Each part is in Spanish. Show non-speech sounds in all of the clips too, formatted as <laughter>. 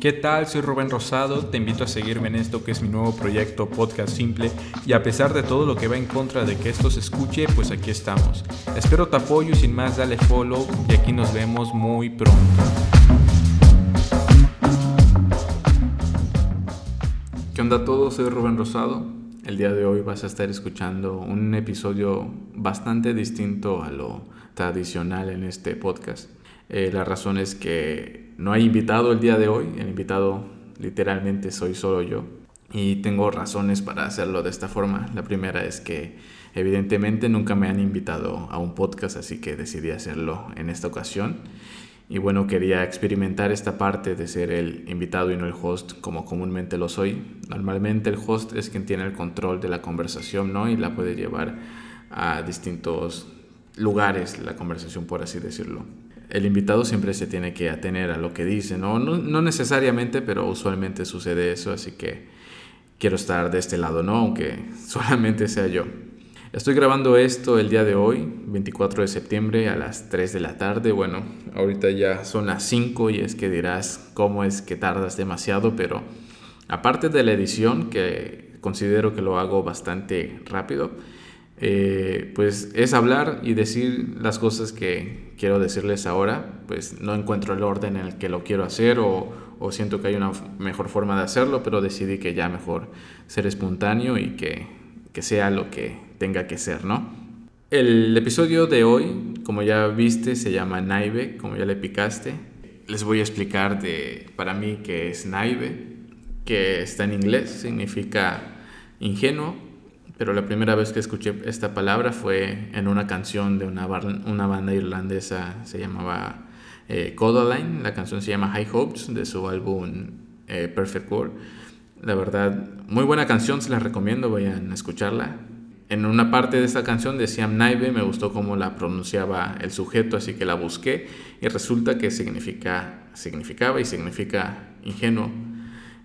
¿Qué tal? Soy Rubén Rosado, te invito a seguirme en esto que es mi nuevo proyecto Podcast Simple y a pesar de todo lo que va en contra de que esto se escuche, pues aquí estamos. Espero tu apoyo y sin más dale follow y aquí nos vemos muy pronto. ¿Qué onda a todos? Soy Rubén Rosado. El día de hoy vas a estar escuchando un episodio bastante distinto a lo tradicional en este podcast. Eh, la razón es que no hay invitado el día de hoy. El invitado literalmente soy solo yo. Y tengo razones para hacerlo de esta forma. La primera es que evidentemente nunca me han invitado a un podcast, así que decidí hacerlo en esta ocasión. Y bueno, quería experimentar esta parte de ser el invitado y no el host como comúnmente lo soy. Normalmente el host es quien tiene el control de la conversación, ¿no? Y la puede llevar a distintos lugares, la conversación, por así decirlo el invitado siempre se tiene que atener a lo que dice, ¿no? ¿no? necesariamente, pero usualmente sucede eso, así que quiero estar de este lado, ¿no? Aunque <laughs> solamente sea yo. Estoy grabando esto el día de hoy, 24 de septiembre a las 3 de la tarde. Bueno, ahorita ya son las 5 y es que dirás cómo es que tardas demasiado, pero aparte de la edición, que considero que lo hago bastante rápido, eh, pues es hablar y decir las cosas que quiero decirles ahora, pues no encuentro el orden en el que lo quiero hacer o, siento que hay una mejor forma de hacerlo, pero decidí que ya mejor ser espontáneo y que, que sea lo que tenga que ser, ¿no? El episodio de hoy, como ya viste, se llama Naive, como ya le picaste. Les voy a explicar de, para mí qué es Naive, que está en inglés, significa ingenuo pero la primera vez que escuché esta palabra fue en una canción de una, banda irlandesa, se llamaba eh, Codaline, la canción se llama High Hopes de su álbum eh, Perfect World. La verdad, muy buena canción, se la recomiendo, vayan a escucharla. En una parte de esta canción decía Naive, me gustó cómo la pronunciaba el sujeto, así que la busqué y resulta que significa, significaba y significa ingenuo.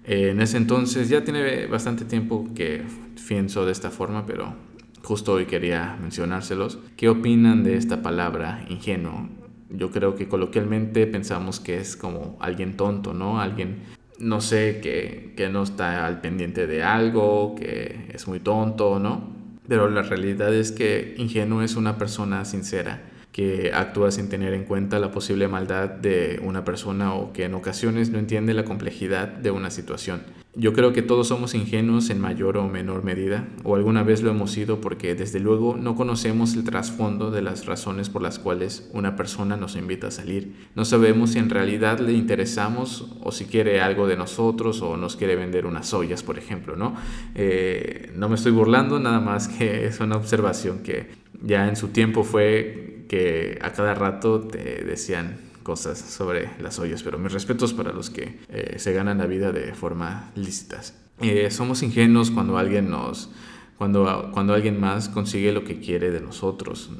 Eh, en ese entonces ya tiene bastante tiempo que pienso de esta forma, pero justo hoy quería mencionárselos. ¿Qué opinan de esta palabra ingenuo? Yo creo que coloquialmente pensamos que es como alguien tonto, ¿no? Alguien, no sé, que, que no está al pendiente de algo, que es muy tonto, ¿no? Pero la realidad es que ingenuo es una persona sincera que actúa sin tener en cuenta la posible maldad de una persona o que en ocasiones no entiende la complejidad de una situación. Yo creo que todos somos ingenuos en mayor o menor medida, o alguna vez lo hemos sido porque desde luego no conocemos el trasfondo de las razones por las cuales una persona nos invita a salir. No sabemos si en realidad le interesamos o si quiere algo de nosotros o nos quiere vender unas ollas, por ejemplo, ¿no? Eh, no me estoy burlando, nada más que es una observación que ya en su tiempo fue que a cada rato te decían cosas sobre las ollas, pero mis respetos para los que eh, se ganan la vida de forma lícitas. Eh, somos ingenuos cuando alguien nos, cuando, cuando alguien más consigue lo que quiere de nosotros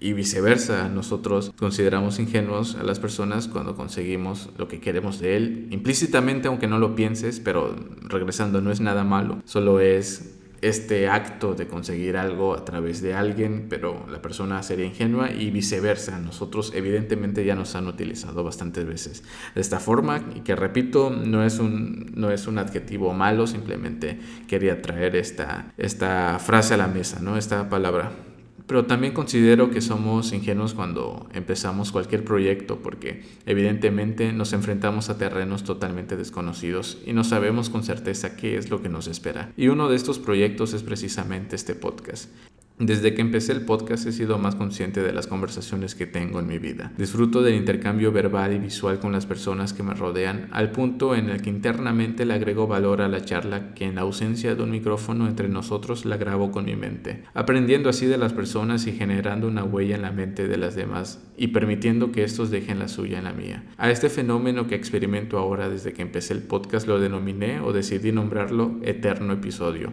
y viceversa, nosotros consideramos ingenuos a las personas cuando conseguimos lo que queremos de él, implícitamente aunque no lo pienses, pero regresando no es nada malo, solo es este acto de conseguir algo a través de alguien, pero la persona sería ingenua y viceversa. Nosotros evidentemente ya nos han utilizado bastantes veces de esta forma y que repito, no es un, no es un adjetivo malo, simplemente quería traer esta, esta frase a la mesa, ¿no? esta palabra. Pero también considero que somos ingenuos cuando empezamos cualquier proyecto porque evidentemente nos enfrentamos a terrenos totalmente desconocidos y no sabemos con certeza qué es lo que nos espera. Y uno de estos proyectos es precisamente este podcast. Desde que empecé el podcast he sido más consciente de las conversaciones que tengo en mi vida. Disfruto del intercambio verbal y visual con las personas que me rodean, al punto en el que internamente le agrego valor a la charla que en ausencia de un micrófono entre nosotros la grabo con mi mente, aprendiendo así de las personas y generando una huella en la mente de las demás y permitiendo que estos dejen la suya en la mía. A este fenómeno que experimento ahora desde que empecé el podcast lo denominé o decidí nombrarlo eterno episodio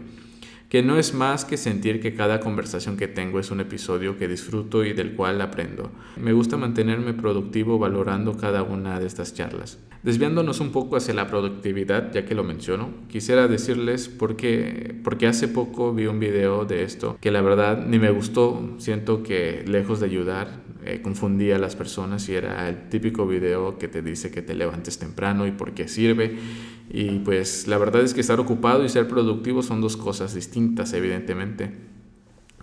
que no es más que sentir que cada conversación que tengo es un episodio que disfruto y del cual aprendo. Me gusta mantenerme productivo valorando cada una de estas charlas. Desviándonos un poco hacia la productividad, ya que lo menciono, quisiera decirles por qué, porque hace poco vi un video de esto que la verdad ni me gustó, siento que lejos de ayudar, eh, confundía a las personas y era el típico video que te dice que te levantes temprano y por qué sirve. Y pues la verdad es que estar ocupado y ser productivo son dos cosas distintas, evidentemente.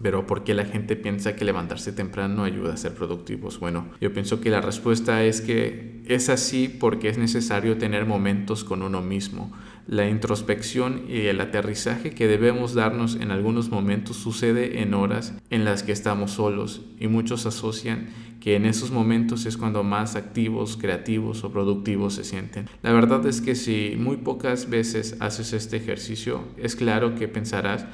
Pero ¿por qué la gente piensa que levantarse temprano ayuda a ser productivos? Bueno, yo pienso que la respuesta es que es así porque es necesario tener momentos con uno mismo. La introspección y el aterrizaje que debemos darnos en algunos momentos sucede en horas en las que estamos solos y muchos asocian que en esos momentos es cuando más activos, creativos o productivos se sienten. La verdad es que si muy pocas veces haces este ejercicio, es claro que pensarás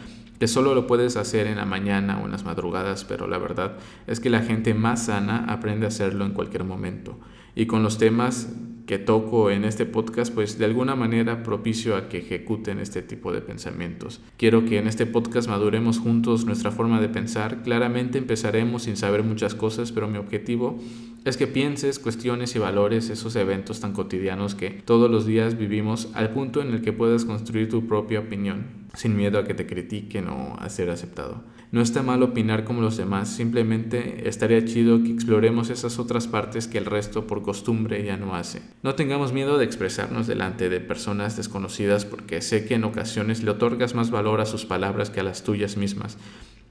que solo lo puedes hacer en la mañana o en las madrugadas, pero la verdad es que la gente más sana aprende a hacerlo en cualquier momento. Y con los temas que toco en este podcast, pues de alguna manera propicio a que ejecuten este tipo de pensamientos. Quiero que en este podcast maduremos juntos nuestra forma de pensar. Claramente empezaremos sin saber muchas cosas, pero mi objetivo es que pienses, cuestiones y valores esos eventos tan cotidianos que todos los días vivimos al punto en el que puedas construir tu propia opinión sin miedo a que te critiquen o a ser aceptado. No está mal opinar como los demás, simplemente estaría chido que exploremos esas otras partes que el resto por costumbre ya no hace. No tengamos miedo de expresarnos delante de personas desconocidas porque sé que en ocasiones le otorgas más valor a sus palabras que a las tuyas mismas.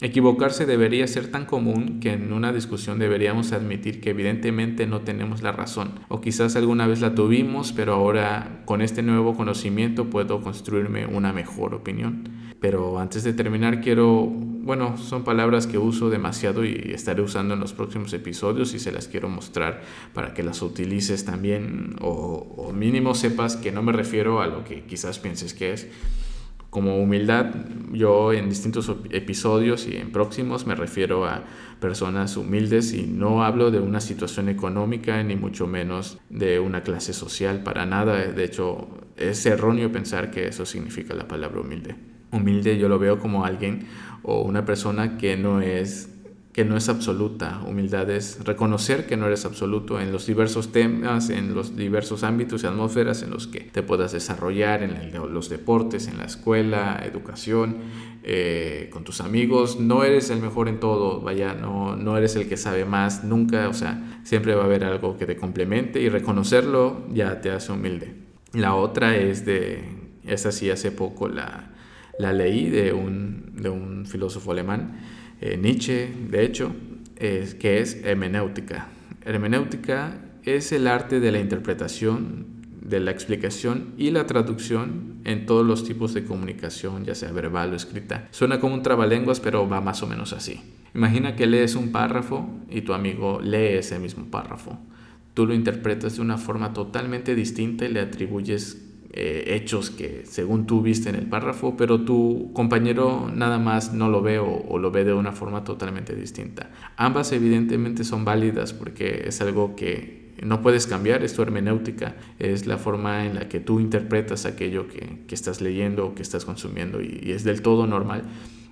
Equivocarse debería ser tan común que en una discusión deberíamos admitir que evidentemente no tenemos la razón, o quizás alguna vez la tuvimos, pero ahora con este nuevo conocimiento puedo construirme una mejor opinión. Pero antes de terminar quiero, bueno, son palabras que uso demasiado y estaré usando en los próximos episodios y se las quiero mostrar para que las utilices también o, o mínimo sepas que no me refiero a lo que quizás pienses que es como humildad, yo en distintos episodios y en próximos me refiero a personas humildes y no hablo de una situación económica ni mucho menos de una clase social, para nada. De hecho, es erróneo pensar que eso significa la palabra humilde. Humilde yo lo veo como alguien o una persona que no es que no es absoluta. Humildad es reconocer que no eres absoluto en los diversos temas, en los diversos ámbitos y atmósferas en los que te puedas desarrollar, en los deportes, en la escuela, educación, eh, con tus amigos. No eres el mejor en todo, vaya, no, no eres el que sabe más, nunca, o sea, siempre va a haber algo que te complemente y reconocerlo ya te hace humilde. La otra es de, esa sí hace poco la, la leí de un, de un filósofo alemán, eh, Nietzsche, de hecho, es, que es hermenéutica. Hermenéutica es el arte de la interpretación, de la explicación y la traducción en todos los tipos de comunicación, ya sea verbal o escrita. Suena como un trabalenguas, pero va más o menos así. Imagina que lees un párrafo y tu amigo lee ese mismo párrafo. Tú lo interpretas de una forma totalmente distinta y le atribuyes eh, hechos que según tú viste en el párrafo, pero tu compañero nada más no lo ve o, lo ve de una forma totalmente distinta. Ambas evidentemente son válidas porque es algo que no puedes cambiar, es tu hermenéutica, es la forma en la que tú interpretas aquello que, que estás leyendo o que estás consumiendo y es del todo normal.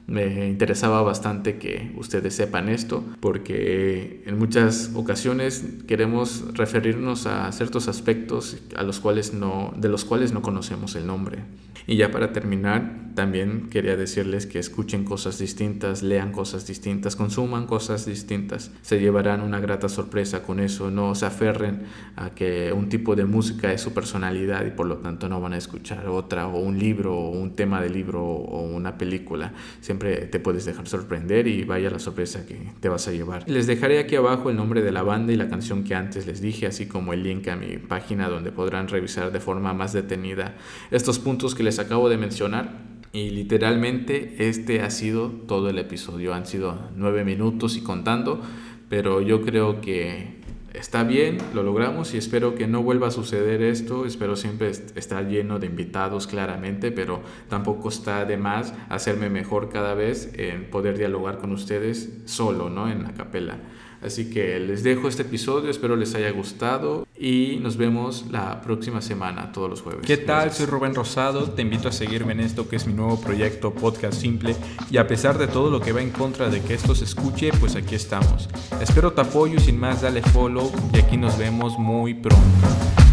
Me interesaba bastante que ustedes sepan esto porque en muchas ocasiones queremos referirnos a ciertos aspectos a los cuales no, de los cuales no conocemos el nombre. Y ya para terminar, también quería decirles que escuchen cosas distintas, lean cosas distintas, consuman cosas distintas. Se llevarán una grata sorpresa con eso. No se aferren a que un tipo de música es su personalidad y por lo tanto no van a escuchar otra o un libro o un tema de libro o una película. Siempre te puedes dejar sorprender y vaya la sorpresa que te vas a llevar. Les dejaré aquí abajo el nombre de la banda y la canción que antes les dije, así como el link a mi página donde podrán revisar de forma más detenida estos puntos que les acabo de mencionar. Y literalmente este ha sido todo el episodio. Han sido nueve minutos y contando, pero yo creo que está bien, lo logramos y espero que no vuelva a suceder esto. Espero siempre estar lleno de invitados claramente, pero tampoco está de más hacerme mejor cada vez en poder dialogar con ustedes solo, ¿no? En la capela. Así que les dejo este episodio, espero les haya gustado y nos vemos la próxima semana, todos los jueves. ¿Qué tal? Soy Rubén Rosado, te invito a seguirme en esto que es mi nuevo proyecto Podcast Simple y a pesar de todo lo que va en contra de que esto se escuche, pues aquí estamos. Espero tu apoyo y sin más dale follow y aquí nos vemos muy pronto.